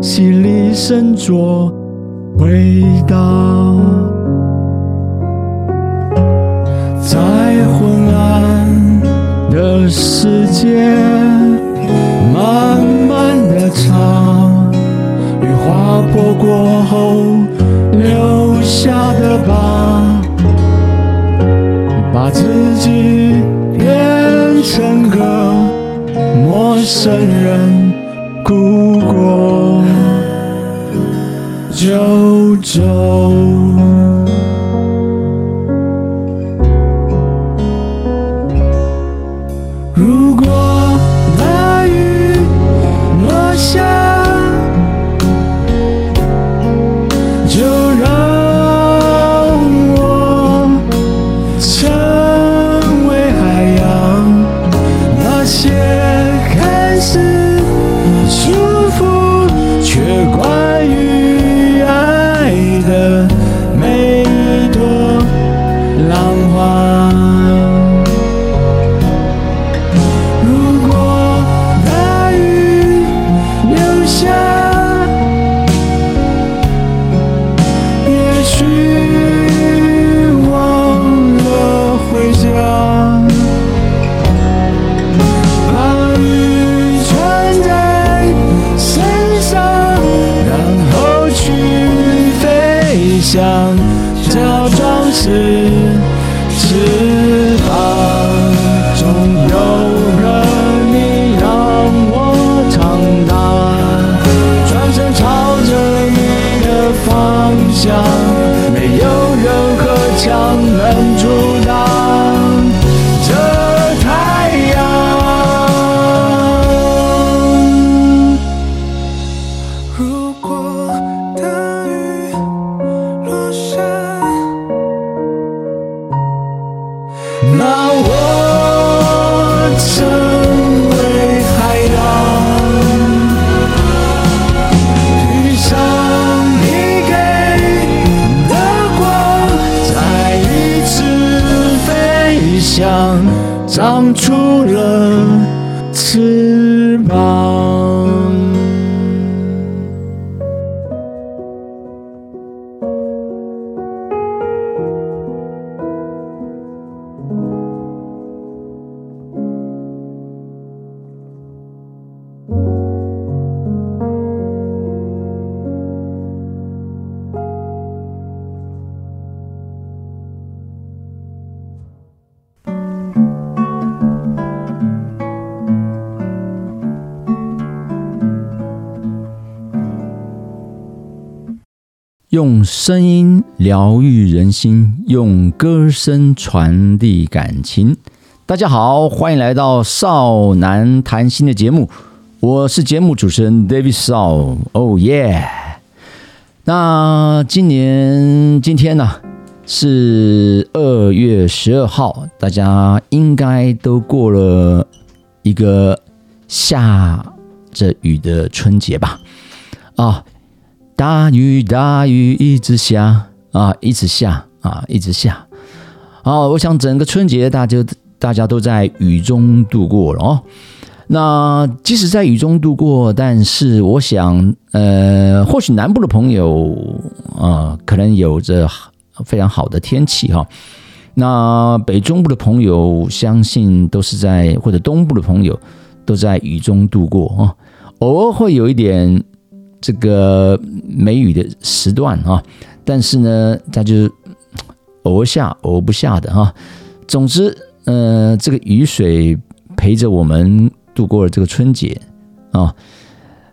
心里深着回答。在昏暗的世界，慢慢的唱，雨划破过后留下的疤，把自己变成个陌生人，哭过就走。想假装是是用声音疗愈人心，用歌声传递感情。大家好，欢迎来到少男谈心的节目，我是节目主持人 David 少。哦耶！那今年今天呢是二月十二号，大家应该都过了一个下着雨的春节吧？啊。大雨大雨一直下啊，一直下啊，一直下。好，我想整个春节大家大家都在雨中度过了哦。那即使在雨中度过，但是我想，呃，或许南部的朋友啊、可能有着非常好的天气哈。那北中部的朋友，相信都是在或者东部的朋友都在雨中度过哦。偶尔会有一点。这个梅雨的时段啊，但是呢，它就是偶下，偶不下的哈。总之，呃，这个雨水陪着我们度过了这个春节啊。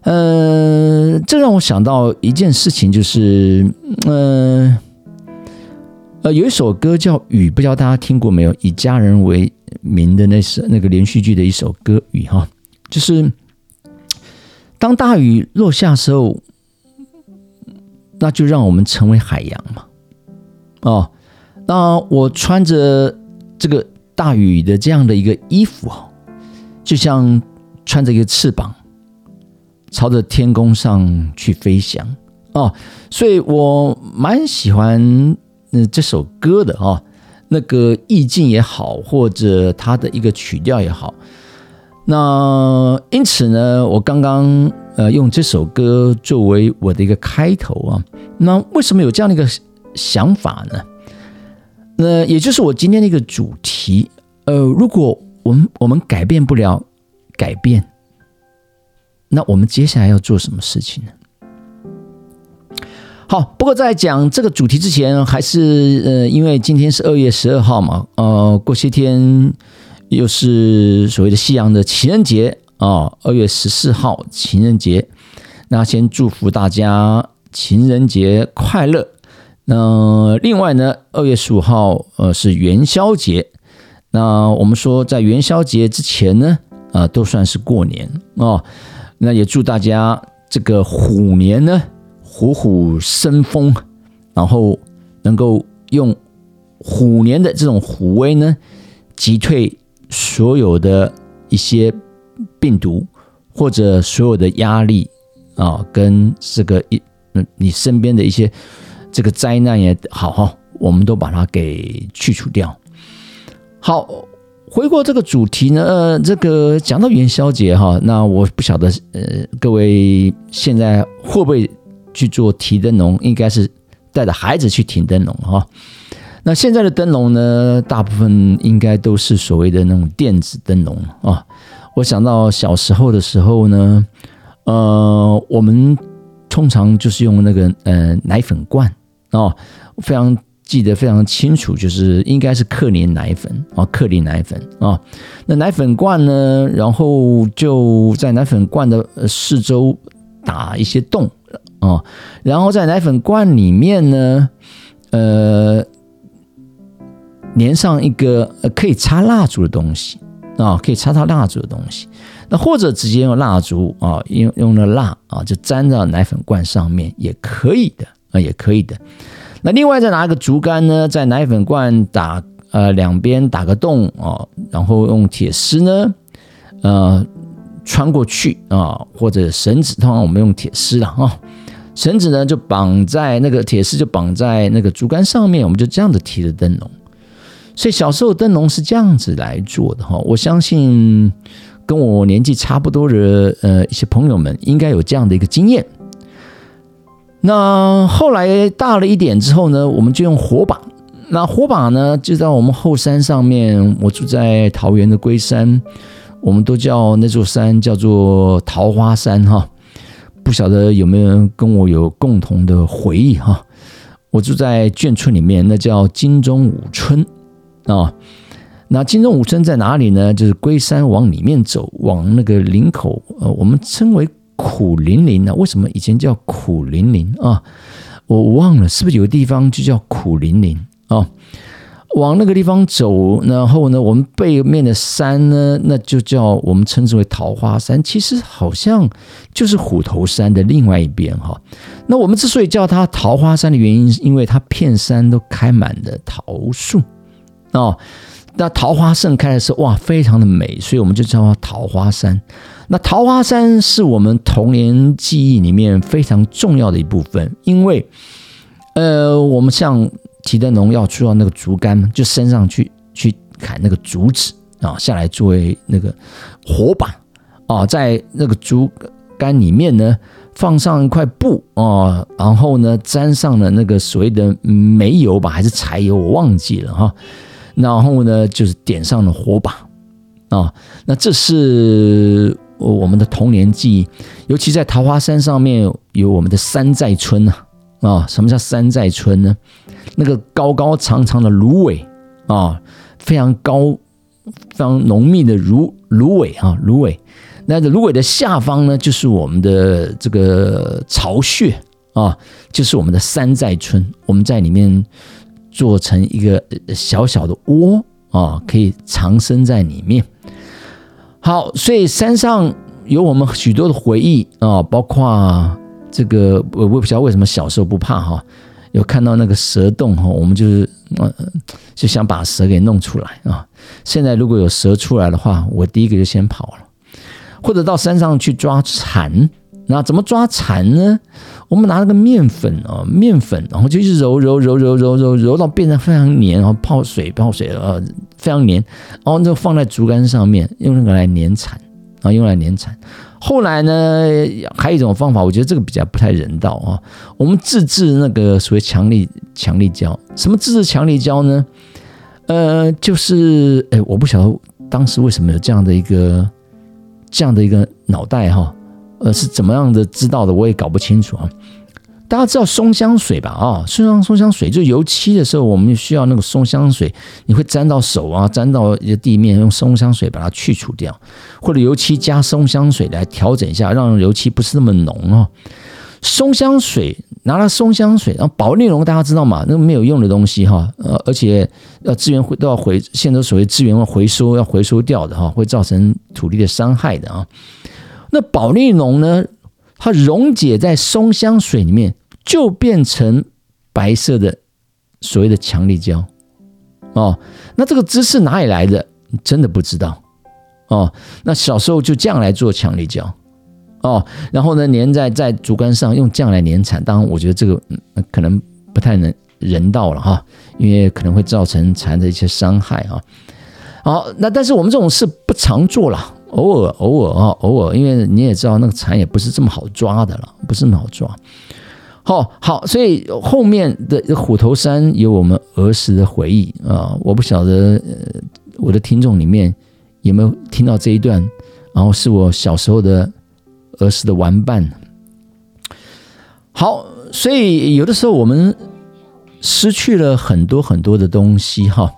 呃，这让我想到一件事情，就是，呃，呃，有一首歌叫《雨》，不知道大家听过没有？以家人为名的那首那个连续剧的一首歌《雨》哈，就是。当大雨落下时候，那就让我们成为海洋嘛。哦，那我穿着这个大雨的这样的一个衣服哦，就像穿着一个翅膀，朝着天空上去飞翔哦。所以我蛮喜欢嗯这首歌的哦，那个意境也好，或者它的一个曲调也好。那因此呢，我刚刚呃用这首歌作为我的一个开头啊。那为什么有这样的一个想法呢？那也就是我今天的一个主题。呃，如果我们我们改变不了改变，那我们接下来要做什么事情呢？好，不过在讲这个主题之前，还是呃，因为今天是二月十二号嘛，呃，过些天。又是所谓的西洋的情人节啊，二月十四号情人节。那先祝福大家情人节快乐。那另外呢，二月十五号呃是元宵节。那我们说在元宵节之前呢，啊都算是过年啊。那也祝大家这个虎年呢虎虎生风，然后能够用虎年的这种虎威呢击退。所有的一些病毒或者所有的压力啊，跟这个一嗯，你身边的一些这个灾难也好哈，我们都把它给去除掉。好，回过这个主题呢，呃，这个讲到元宵节哈，那我不晓得呃，各位现在会不会去做提灯笼？应该是带着孩子去提灯笼哈。那现在的灯笼呢，大部分应该都是所谓的那种电子灯笼啊。我想到小时候的时候呢，呃，我们通常就是用那个呃奶粉罐啊，非常记得非常清楚，就是应该是克林奶粉啊，克林奶粉啊。那奶粉罐呢，然后就在奶粉罐的四周打一些洞啊，然后在奶粉罐里面呢，呃。粘上一个呃可以插蜡烛的东西啊，可以插插蜡烛的东西。那或者直接用蜡烛啊，用用了蜡啊，就粘到奶粉罐上面也可以的啊，也可以的。那另外再拿一个竹竿呢，在奶粉罐打呃两边打个洞啊，然后用铁丝呢呃穿过去啊，或者绳子，通常我们用铁丝了啊，绳子呢就绑在那个铁丝就绑在那个竹竿上面，我们就这样子提着灯笼。所以小时候灯笼是这样子来做的哈，我相信跟我年纪差不多的呃一些朋友们应该有这样的一个经验。那后来大了一点之后呢，我们就用火把。那火把呢，就在我们后山上面。我住在桃园的龟山，我们都叫那座山叫做桃花山哈。不晓得有没有人跟我有共同的回忆哈？我住在眷村里面，那叫金钟五村。啊，那金钟五村在哪里呢？就是龟山往里面走，往那个林口，呃，我们称为苦林林呢。为什么以前叫苦林林啊？我忘了，是不是有个地方就叫苦林林啊？往那个地方走，然后呢，我们背面的山呢，那就叫我们称之为桃花山。其实好像就是虎头山的另外一边哈。那我们之所以叫它桃花山的原因，是因为它片山都开满了桃树。哦，那桃花盛开的时候，哇，非常的美，所以我们就叫它桃花山。那桃花山是我们童年记忆里面非常重要的一部分，因为，呃，我们像提灯笼要出到那个竹竿，就升上去去砍那个竹子啊，下来作为那个火把啊，在那个竹竿里面呢放上一块布啊，然后呢沾上了那个所谓的煤油吧，还是柴油，我忘记了哈。然后呢，就是点上了火把啊，那这是我们的童年记忆，尤其在桃花山上面有我们的山寨村啊啊，什么叫山寨村呢？那个高高长长的芦苇啊，非常高、非常浓密的芦芦苇啊，芦苇。那芦苇的下方呢，就是我们的这个巢穴啊，就是我们的山寨村，我们在里面。做成一个小小的窝啊，可以藏身在里面。好，所以山上有我们许多的回忆啊，包括这个我我不知道为什么小时候不怕哈，有看到那个蛇洞哈，我们就是嗯就想把蛇给弄出来啊。现在如果有蛇出来的话，我第一个就先跑了，或者到山上去抓蝉。那怎么抓蝉呢？我们拿那个面粉啊，面粉，然后就一直揉揉揉揉揉揉揉到变得非常黏，然后泡水泡水呃非常黏，然后就放在竹竿上面，用那个来粘蝉啊，用来粘蝉。后来呢，还有一种方法，我觉得这个比较不太人道啊。我们自制那个所谓强力强力胶，什么自制强力胶呢？呃，就是哎，我不晓得当时为什么有这样的一个这样的一个脑袋哈。呃，是怎么样的知道的？我也搞不清楚啊。大家知道松香水吧？啊，松香松香水就油漆的时候，我们需要那个松香水，你会沾到手啊，沾到一个地面，用松香水把它去除掉，或者油漆加松香水来调整一下，让油漆不是那么浓哦。松香水拿了松香水，然后保丽龙大家知道吗？那个没有用的东西哈，呃，而且要资源回都要回，现在所谓资源要回收，要回收掉的哈，会造成土地的伤害的啊。那保利龙呢？它溶解在松香水里面，就变成白色的所谓的强力胶哦。那这个知识哪里来的？真的不知道哦。那小时候就这样来做强力胶哦，然后呢，粘在在竹竿上，用酱来粘产。当然，我觉得这个可能不太能人道了哈，因为可能会造成蚕的一些伤害啊。好，那但是我们这种事不常做了。偶尔，偶尔啊，偶尔，因为你也知道，那个蝉也不是这么好抓的了，不是那么好抓。好好，所以后面的虎头山有我们儿时的回忆啊，我不晓得我的听众里面有没有听到这一段，然后是我小时候的儿时的玩伴。好，所以有的时候我们失去了很多很多的东西哈，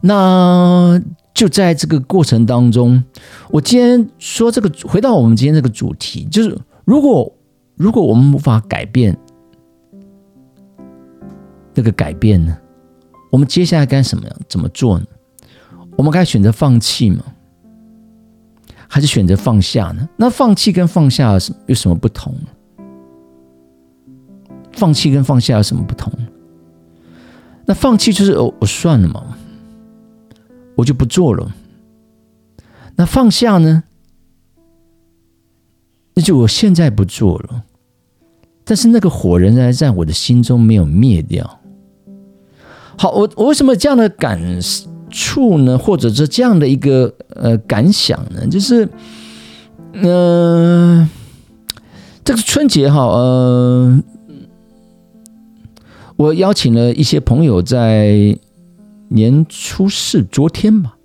那。就在这个过程当中，我今天说这个，回到我们今天这个主题，就是如果如果我们无法改变那个改变呢，我们接下来该什么样怎么做呢？我们该选择放弃吗？还是选择放下呢？那放弃跟放下有什么不同？放弃跟放下有什么不同？那放弃就是我，我算了嘛。我就不做了。那放下呢？那就我现在不做了。但是那个火仍然在我的心中没有灭掉。好，我我为什么这样的感触呢？或者是这样的一个呃感想呢？就是，嗯，这个春节哈，呃，我邀请了一些朋友在。年初四，昨天吧，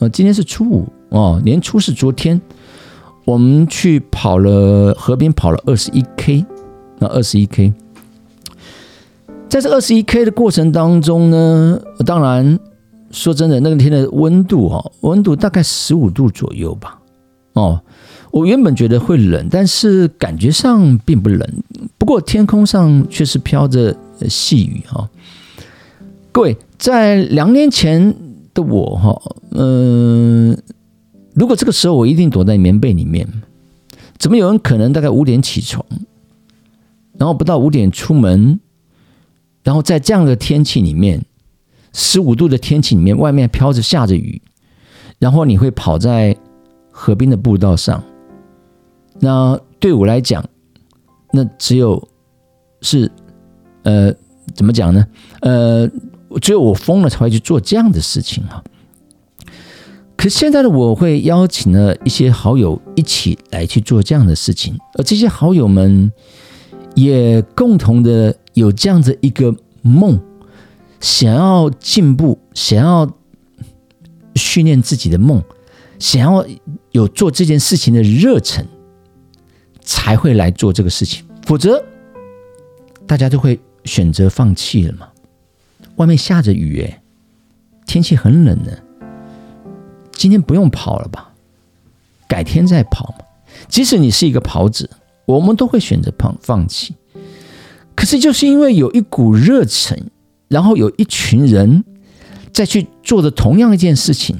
呃，今天是初五哦。年初四，昨天我们去跑了河边，跑了二十一 K，那二十一 K，在这二十一 K 的过程当中呢，当然说真的，那天的温度哈，温度大概十五度左右吧。哦，我原本觉得会冷，但是感觉上并不冷。不过天空上却是飘着细雨哈。各位。在两年前的我哈，嗯，如果这个时候我一定躲在棉被里面，怎么有人可能大概五点起床，然后不到五点出门，然后在这样的天气里面，十五度的天气里面，外面飘着下着雨，然后你会跑在河边的步道上，那对我来讲，那只有是呃，怎么讲呢？呃。只有我疯了才会去做这样的事情啊！可现在的我会邀请了一些好友一起来去做这样的事情，而这些好友们也共同的有这样的一个梦，想要进步，想要训练自己的梦，想要有做这件事情的热忱，才会来做这个事情。否则，大家就会选择放弃了嘛。外面下着雨，哎，天气很冷呢。今天不用跑了吧？改天再跑嘛。即使你是一个跑者，我们都会选择放放弃。可是就是因为有一股热忱，然后有一群人在去做的同样一件事情，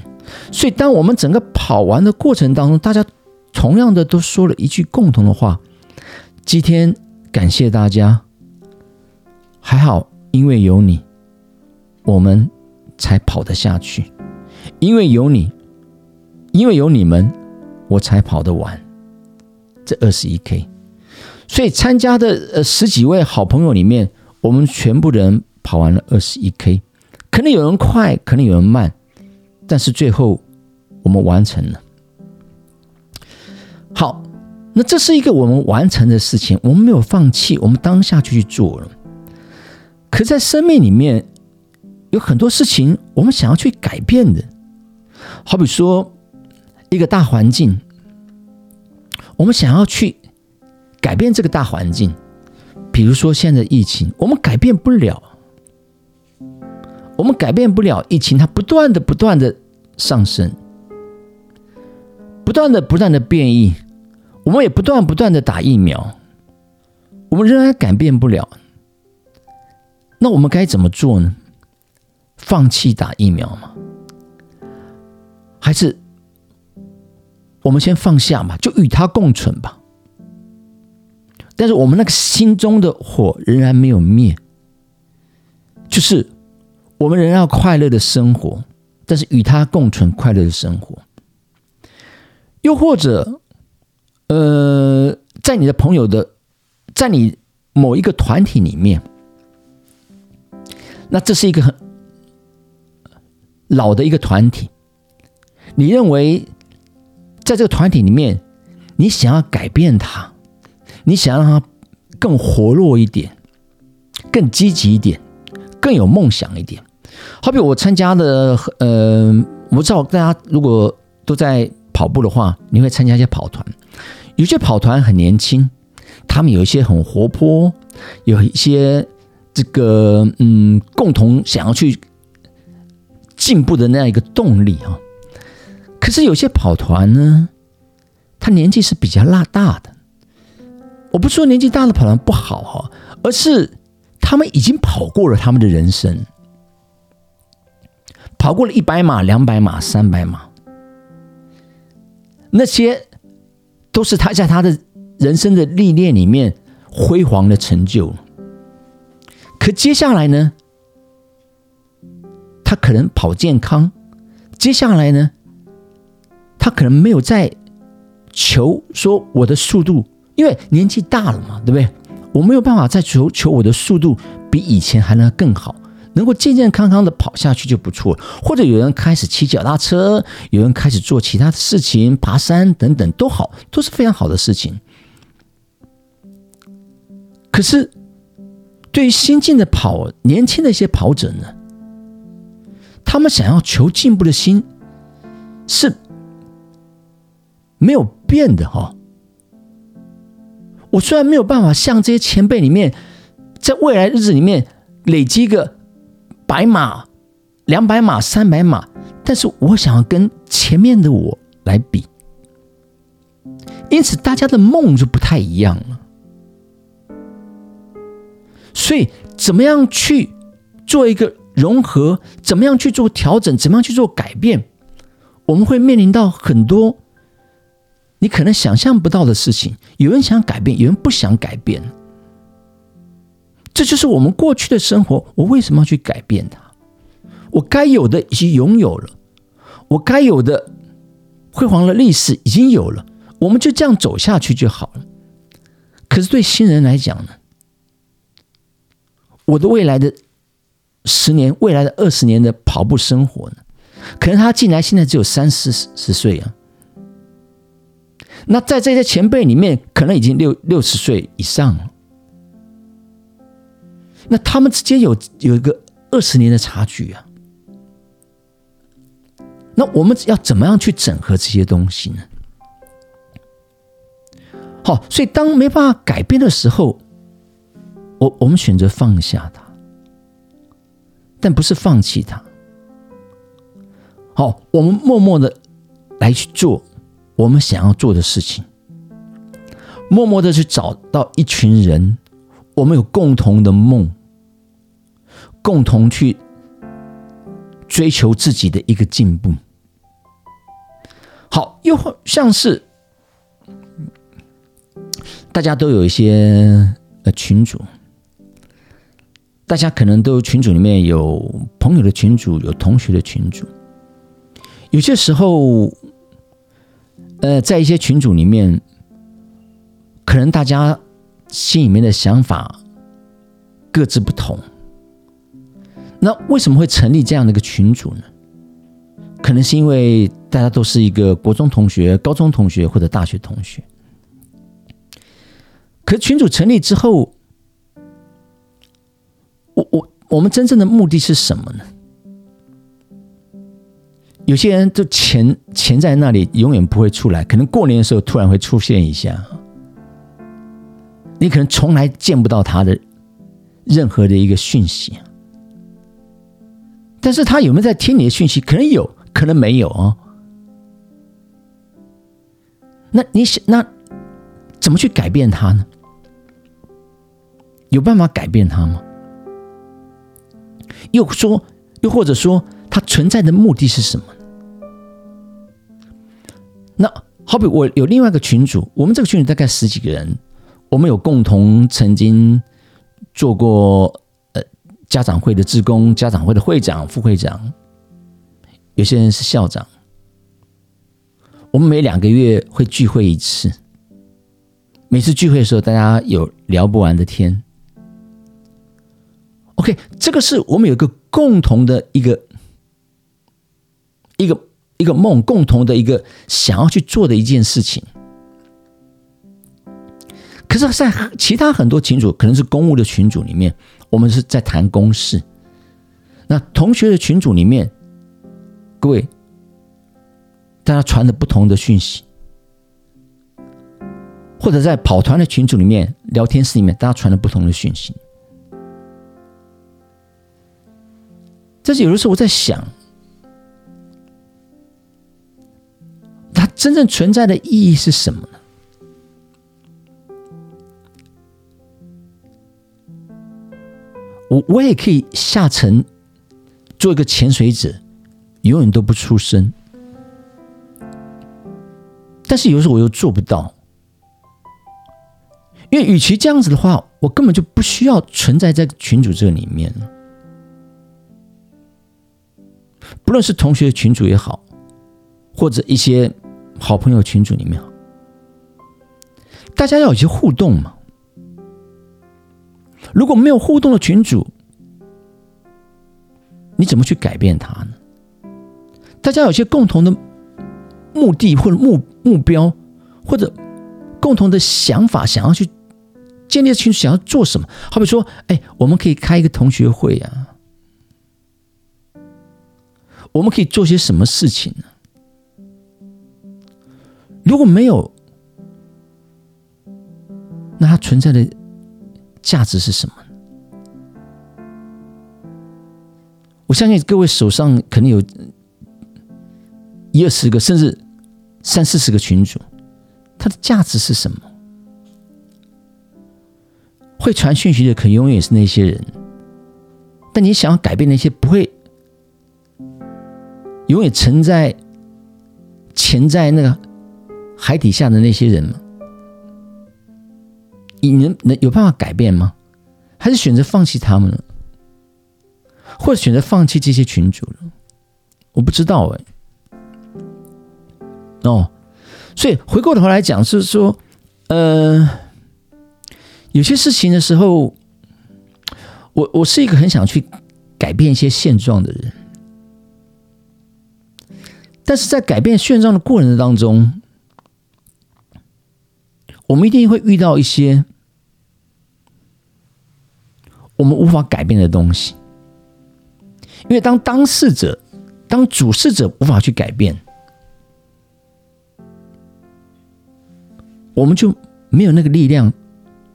所以当我们整个跑完的过程当中，大家同样的都说了一句共同的话：今天感谢大家，还好。因为有你，我们才跑得下去；因为有你，因为有你们，我才跑得完。这二十一 K，所以参加的呃十几位好朋友里面，我们全部人跑完了二十一 K，可能有人快，可能有人慢，但是最后我们完成了。好，那这是一个我们完成的事情，我们没有放弃，我们当下就去做了。可在生命里面有很多事情，我们想要去改变的，好比说一个大环境。我们想要去改变这个大环境，比如说现在疫情，我们改变不了，我们改变不了疫情，它不断的、不断的上升，不断的、不断的变异，我们也不断、不断的打疫苗，我们仍然改变不了。那我们该怎么做呢？放弃打疫苗吗？还是？我们先放下嘛，就与它共存吧。但是我们那个心中的火仍然没有灭，就是我们仍然要快乐的生活，但是与它共存快乐的生活。又或者，呃，在你的朋友的，在你某一个团体里面，那这是一个很老的一个团体，你认为？在这个团体里面，你想要改变他，你想让他更活络一点，更积极一点，更有梦想一点。好比我参加的，呃，我知道大家如果都在跑步的话，你会参加一些跑团。有些跑团很年轻，他们有一些很活泼，有一些这个嗯，共同想要去进步的那样一个动力啊。可是有些跑团呢，他年纪是比较拉大的。我不说年纪大的跑团不好哈，而是他们已经跑过了他们的人生，跑过了一百码、两百码、三百码，那些都是他在他的人生的历练里面辉煌的成就。可接下来呢，他可能跑健康，接下来呢？他可能没有在求说我的速度，因为年纪大了嘛，对不对？我没有办法再求求我的速度比以前还能更好，能够健健康康的跑下去就不错。或者有人开始骑脚踏车，有人开始做其他的事情，爬山等等都好，都是非常好的事情。可是，对于新进的跑年轻的一些跑者呢，他们想要求进步的心是。没有变的哈，我虽然没有办法像这些前辈里面，在未来日子里面累积个百马、两百码、三百码，但是我想要跟前面的我来比，因此大家的梦就不太一样了。所以，怎么样去做一个融合？怎么样去做调整？怎么样去做改变？我们会面临到很多。你可能想象不到的事情，有人想改变，有人不想改变。这就是我们过去的生活。我为什么要去改变它？我该有的已经拥有了，我该有的辉煌的历史已经有了，我们就这样走下去就好了。可是对新人来讲呢？我的未来的十年、未来的二十年的跑步生活呢？可能他进来现在只有三四十岁啊。那在这些前辈里面，可能已经六六十岁以上了。那他们之间有有一个二十年的差距啊。那我们要怎么样去整合这些东西呢？好，所以当没办法改变的时候，我我们选择放下它，但不是放弃它。好，我们默默的来去做。我们想要做的事情，默默的去找到一群人，我们有共同的梦，共同去追求自己的一个进步。好，又像是大家都有一些呃群主，大家可能都群组里面有朋友的群组，有同学的群组。有些时候，呃，在一些群组里面，可能大家心里面的想法各自不同。那为什么会成立这样的一个群组呢？可能是因为大家都是一个国中同学、高中同学或者大学同学。可群组成立之后，我我我们真正的目的是什么呢？有些人就潜潜在那里，永远不会出来。可能过年的时候突然会出现一下，你可能从来见不到他的任何的一个讯息。但是他有没有在听你的讯息？可能有，可能没有哦。那你想，那怎么去改变他呢？有办法改变他吗？又说，又或者说，他存在的目的是什么？那好比我有另外一个群主，我们这个群组大概十几个人，我们有共同曾经做过呃家长会的职工、家长会的会长、副会长，有些人是校长。我们每两个月会聚会一次，每次聚会的时候，大家有聊不完的天。OK，这个是我们有一个共同的一个一个。一个梦，共同的一个想要去做的一件事情。可是，在其他很多群组，可能是公务的群组里面，我们是在谈公事。那同学的群组里面，各位，大家传的不同的讯息，或者在跑团的群组里面、聊天室里面，大家传的不同的讯息。这是有的时候我在想。它真正存在的意义是什么呢？我我也可以下沉，做一个潜水者，永远都不出声。但是有的时候我又做不到，因为与其这样子的话，我根本就不需要存在在群主这里面不论是同学群主也好，或者一些。好朋友群组里面，大家要有些互动嘛。如果没有互动的群组，你怎么去改变它呢？大家有些共同的目的或者目目标，或者共同的想法，想要去建立群，想要做什么？好比说，哎，我们可以开一个同学会啊，我们可以做些什么事情呢？如果没有，那它存在的价值是什么？我相信各位手上肯定有一二十个，甚至三四十个群主，它的价值是什么？会传讯息的，可能永远是那些人。但你想要改变那些不会永远沉在潜在那个。海底下的那些人吗？你能能有办法改变吗？还是选择放弃他们了，或者选择放弃这些群主了？我不知道哎。哦，所以回过头来讲，是说，呃，有些事情的时候，我我是一个很想去改变一些现状的人，但是在改变现状的过程当中。我们一定会遇到一些我们无法改变的东西，因为当当事者、当主事者无法去改变，我们就没有那个力量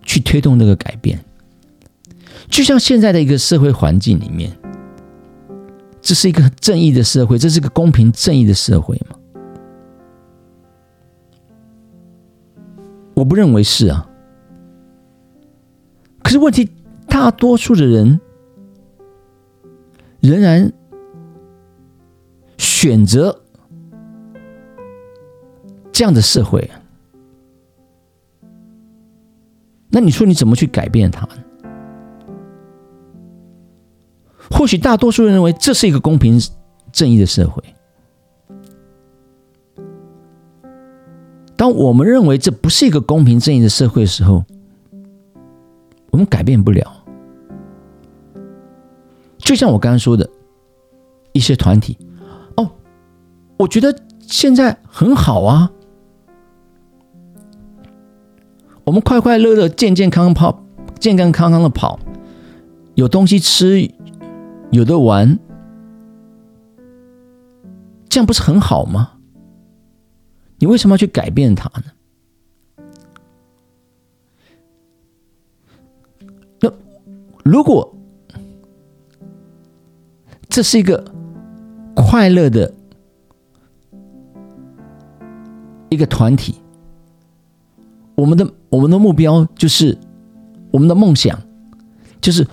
去推动那个改变。就像现在的一个社会环境里面，这是一个正义的社会，这是个公平正义的社会吗？我不认为是啊，可是问题，大多数的人仍然选择这样的社会，那你说你怎么去改变它呢？或许大多数人认为这是一个公平正义的社会。当我们认为这不是一个公平正义的社会的时候，我们改变不了。就像我刚刚说的，一些团体，哦，我觉得现在很好啊，我们快快乐乐、健健康康跑，健健康康的跑，有东西吃，有的玩，这样不是很好吗？你为什么要去改变它呢？那如果这是一个快乐的一个团体，我们的我们的目标就是我们的梦想就是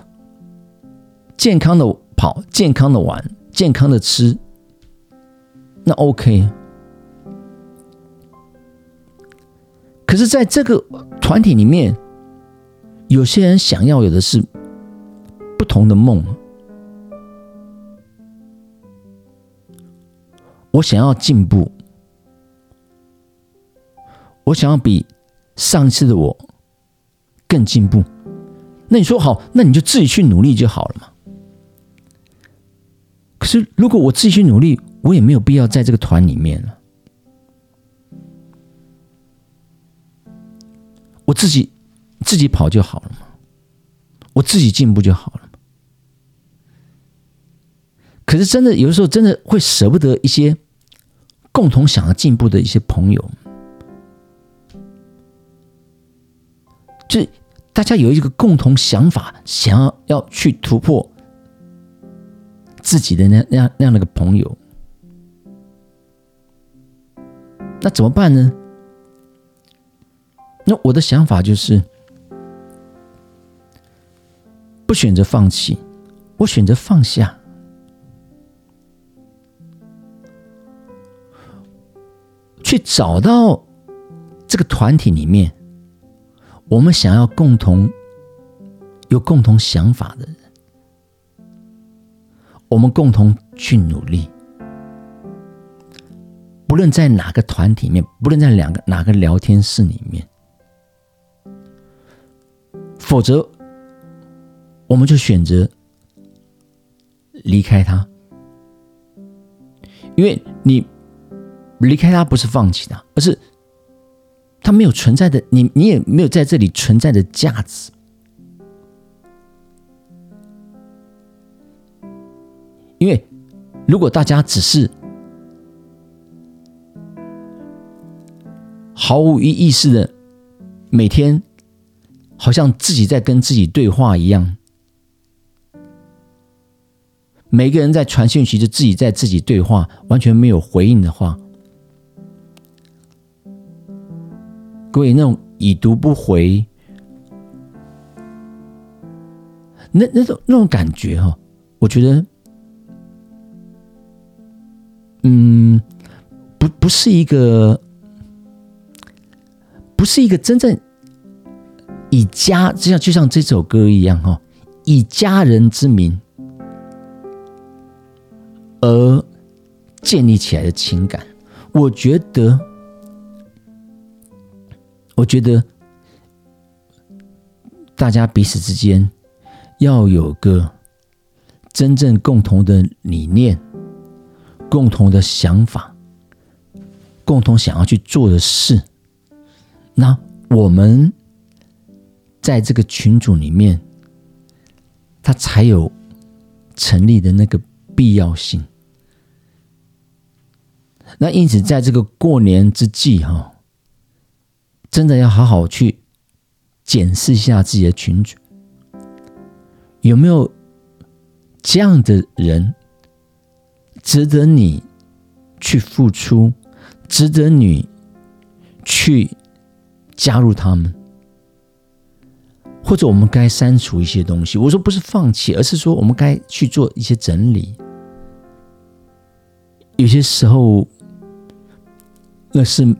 健康的跑、健康的玩、健康的吃，那 OK。可是，在这个团体里面，有些人想要有的是不同的梦。我想要进步，我想要比上次的我更进步。那你说好，那你就自己去努力就好了嘛。是，如果我自己去努力，我也没有必要在这个团里面了。我自己自己跑就好了嘛，我自己进步就好了嘛。可是真的有的时候真的会舍不得一些共同想要进步的一些朋友，就大家有一个共同想法，想要要去突破自己的那那那样的个朋友，那怎么办呢？那我的想法就是，不选择放弃，我选择放下，去找到这个团体里面，我们想要共同有共同想法的人，我们共同去努力，不论在哪个团体里面，不论在两个哪个聊天室里面。否则，我们就选择离开他，因为你离开他不是放弃他，而是他没有存在的，你你也没有在这里存在的价值。因为如果大家只是毫无意意识的每天。好像自己在跟自己对话一样，每个人在传讯息，就自己在自己对话，完全没有回应的话，各位那种已读不回，那那种那种感觉哈，我觉得，嗯，不不是一个，不是一个真正。以家就像就像这首歌一样哈，以家人之名而建立起来的情感，我觉得，我觉得大家彼此之间要有个真正共同的理念、共同的想法、共同想要去做的事，那我们。在这个群组里面，他才有成立的那个必要性。那因此，在这个过年之际，哈，真的要好好去检视一下自己的群组，有没有这样的人值得你去付出，值得你去加入他们。或者我们该删除一些东西。我说不是放弃，而是说我们该去做一些整理。有些时候，那是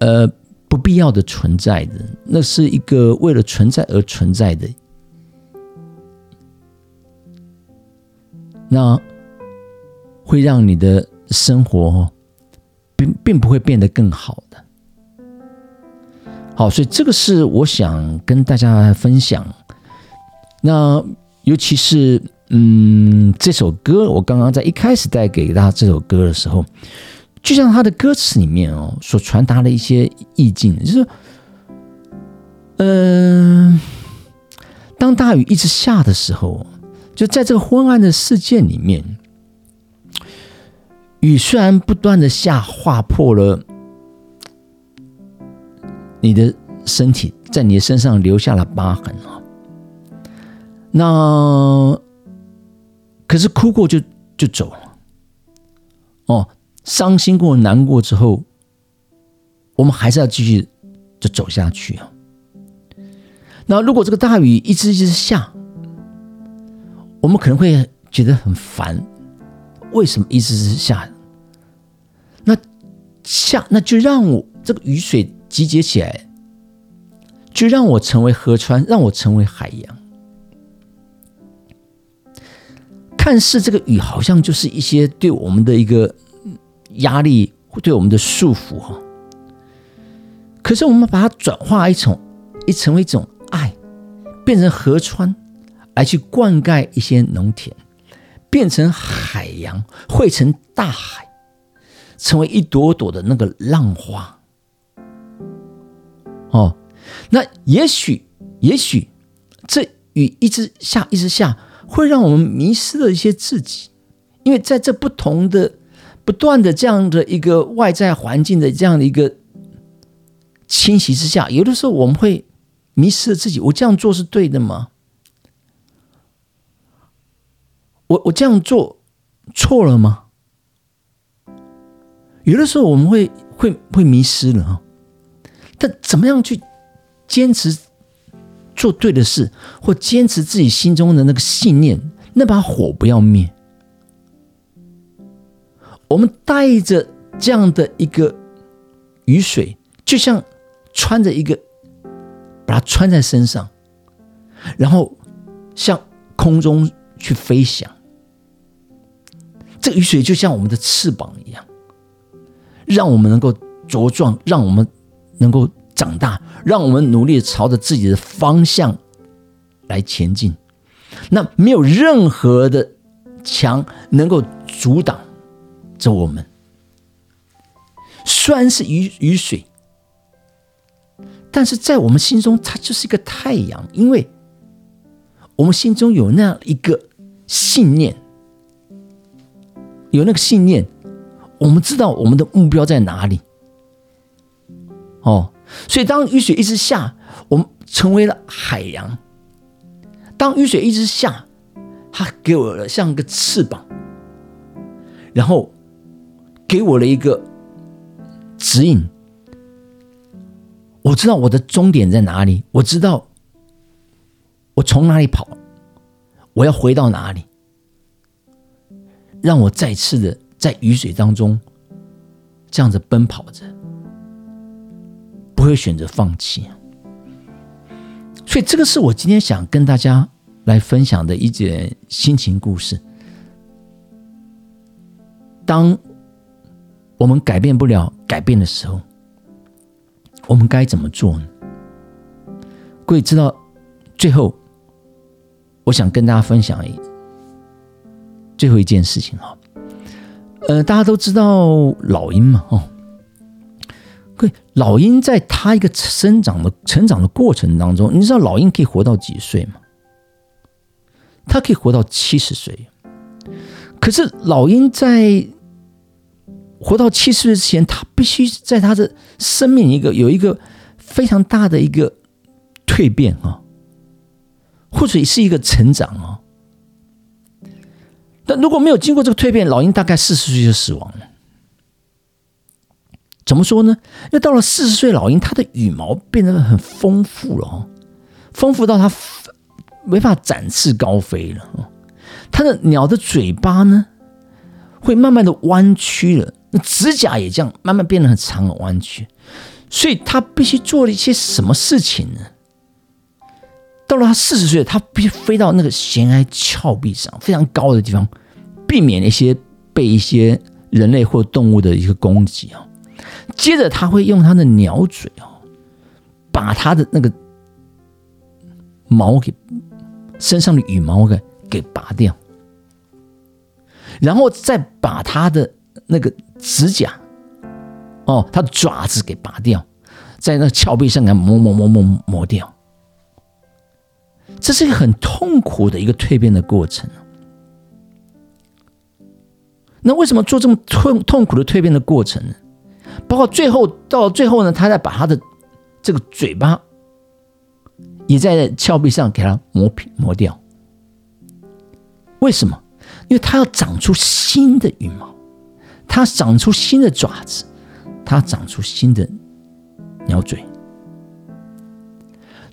呃不必要的存在的，那是一个为了存在而存在的。那会让你的生活并并不会变得更好的。好，所以这个是我想跟大家分享。那尤其是嗯，这首歌我刚刚在一开始带给大家这首歌的时候，就像它的歌词里面哦所传达的一些意境，就是，嗯，当大雨一直下的时候，就在这个昏暗的世界里面，雨虽然不断的下，划破了。你的身体在你的身上留下了疤痕啊，那可是哭过就就走了，哦，伤心过、难过之后，我们还是要继续就走下去啊。那如果这个大雨一直一直下，我们可能会觉得很烦，为什么一直是下？那下那就让我这个雨水。集结起来，就让我成为河川，让我成为海洋。看似这个雨好像就是一些对我们的一个压力，对我们的束缚哈。可是我们把它转化一种，一成为一种爱，变成河川，来去灌溉一些农田，变成海洋，汇成大海，成为一朵朵的那个浪花。哦，那也许，也许这雨一直下，一直下，会让我们迷失了一些自己，因为在这不同的、不断的这样的一个外在环境的这样的一个侵袭之下，有的时候我们会迷失了自己。我这样做是对的吗？我我这样做错了吗？有的时候我们会会会迷失了啊。但怎么样去坚持做对的事，或坚持自己心中的那个信念，那把火不要灭。我们带着这样的一个雨水，就像穿着一个，把它穿在身上，然后向空中去飞翔。这个雨水就像我们的翅膀一样，让我们能够茁壮，让我们。能够长大，让我们努力朝着自己的方向来前进。那没有任何的墙能够阻挡着我们。虽然是雨雨水，但是在我们心中，它就是一个太阳，因为我们心中有那样一个信念，有那个信念，我们知道我们的目标在哪里。哦，所以当雨水一直下，我们成为了海洋。当雨水一直下，它给我了像个翅膀，然后给我了一个指引。我知道我的终点在哪里，我知道我从哪里跑，我要回到哪里，让我再次的在雨水当中这样子奔跑着。不会选择放弃，所以这个是我今天想跟大家来分享的一件心情故事。当我们改变不了改变的时候，我们该怎么做呢？各位知道，最后我想跟大家分享一最后一件事情哈。呃，大家都知道老鹰嘛，哦。对，老鹰在它一个生长的成长的过程当中，你知道老鹰可以活到几岁吗？它可以活到七十岁。可是老鹰在活到七十岁之前，它必须在它的生命一个有一个非常大的一个蜕变啊，或者是一个成长啊。但如果没有经过这个蜕变，老鹰大概四十岁就死亡了。怎么说呢？因为到了四十岁，老鹰它的羽毛变得很丰富了哦，丰富到它没法展翅高飞了哦。它的鸟的嘴巴呢，会慢慢的弯曲了，那指甲也这样慢慢变得很长很弯曲，所以它必须做了一些什么事情呢？到了他四十岁，他必须飞到那个悬崖峭壁上非常高的地方，避免一些被一些人类或动物的一个攻击啊。接着他会用他的鸟嘴哦，把他的那个毛给身上的羽毛给给拔掉，然后再把他的那个指甲哦，他的爪子给拔掉，在那峭壁上给磨磨磨磨磨掉。这是一个很痛苦的一个蜕变的过程。那为什么做这么痛痛苦的蜕变的过程呢？包括最后到最后呢，他再把他的这个嘴巴也在峭壁上给它磨平磨掉。为什么？因为它要长出新的羽毛，它长出新的爪子，它长出新的鸟嘴。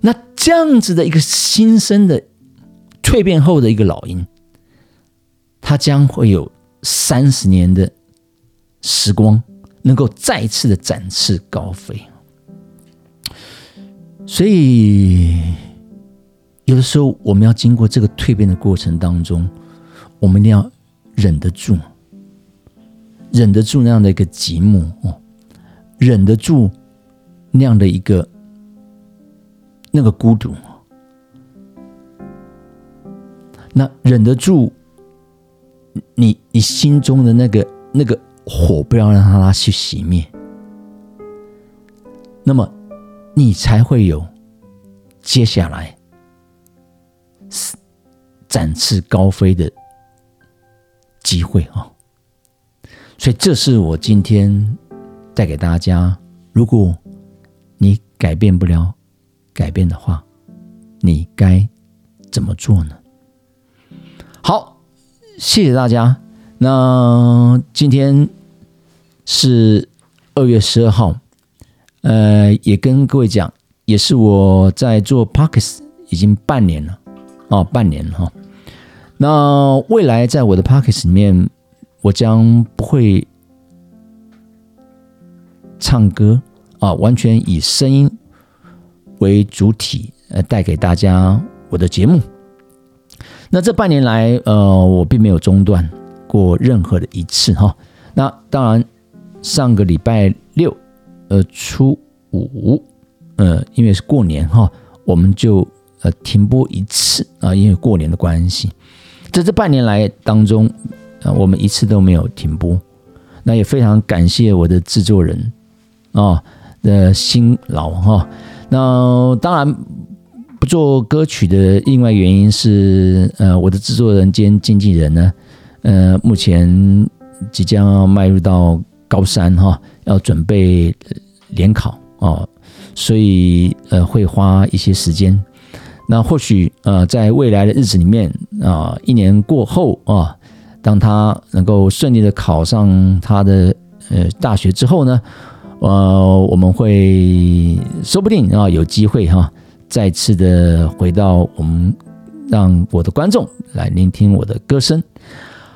那这样子的一个新生的蜕变后的一个老鹰，它将会有三十年的时光，能够再次的展翅高飞。所以，有的时候我们要经过这个蜕变的过程当中，我们一定要忍得住，忍得住那样的一个寂寞哦，忍得住那样的一个。那个孤独，那忍得住你你心中的那个那个火，不要让它去熄灭，那么你才会有接下来展翅高飞的机会啊！所以，这是我今天带给大家：如果你改变不了。改变的话，你该怎么做呢？好，谢谢大家。那今天是二月十二号，呃，也跟各位讲，也是我在做 Parkes 已经半年了哦，半年哈。那未来在我的 Parkes 里面，我将不会唱歌啊，完全以声音。为主体，呃，带给大家我的节目。那这半年来，呃，我并没有中断过任何的一次哈。那当然，上个礼拜六，呃，初五，呃，因为是过年哈，我们就呃停播一次啊，因为过年的关系。在这半年来当中，呃，我们一次都没有停播。那也非常感谢我的制作人啊的辛劳哈。那当然不做歌曲的另外原因是，呃，我的制作人兼经纪人呢，呃，目前即将要迈入到高三哈，要准备联考哦，所以呃会花一些时间。那或许呃在未来的日子里面啊，一年过后啊，当他能够顺利的考上他的呃大学之后呢？呃，我们会说不定啊，有机会哈，再次的回到我们，让我的观众来聆听我的歌声。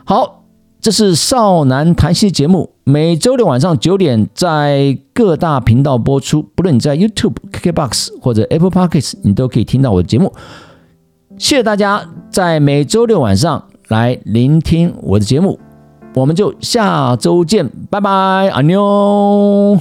好，这是少男谈戏节目，每周六晚上九点在各大频道播出，不论你在 YouTube、KKBox 或者 Apple Podcasts，你都可以听到我的节目。谢谢大家在每周六晚上来聆听我的节目，我们就下周见，拜拜，阿妞。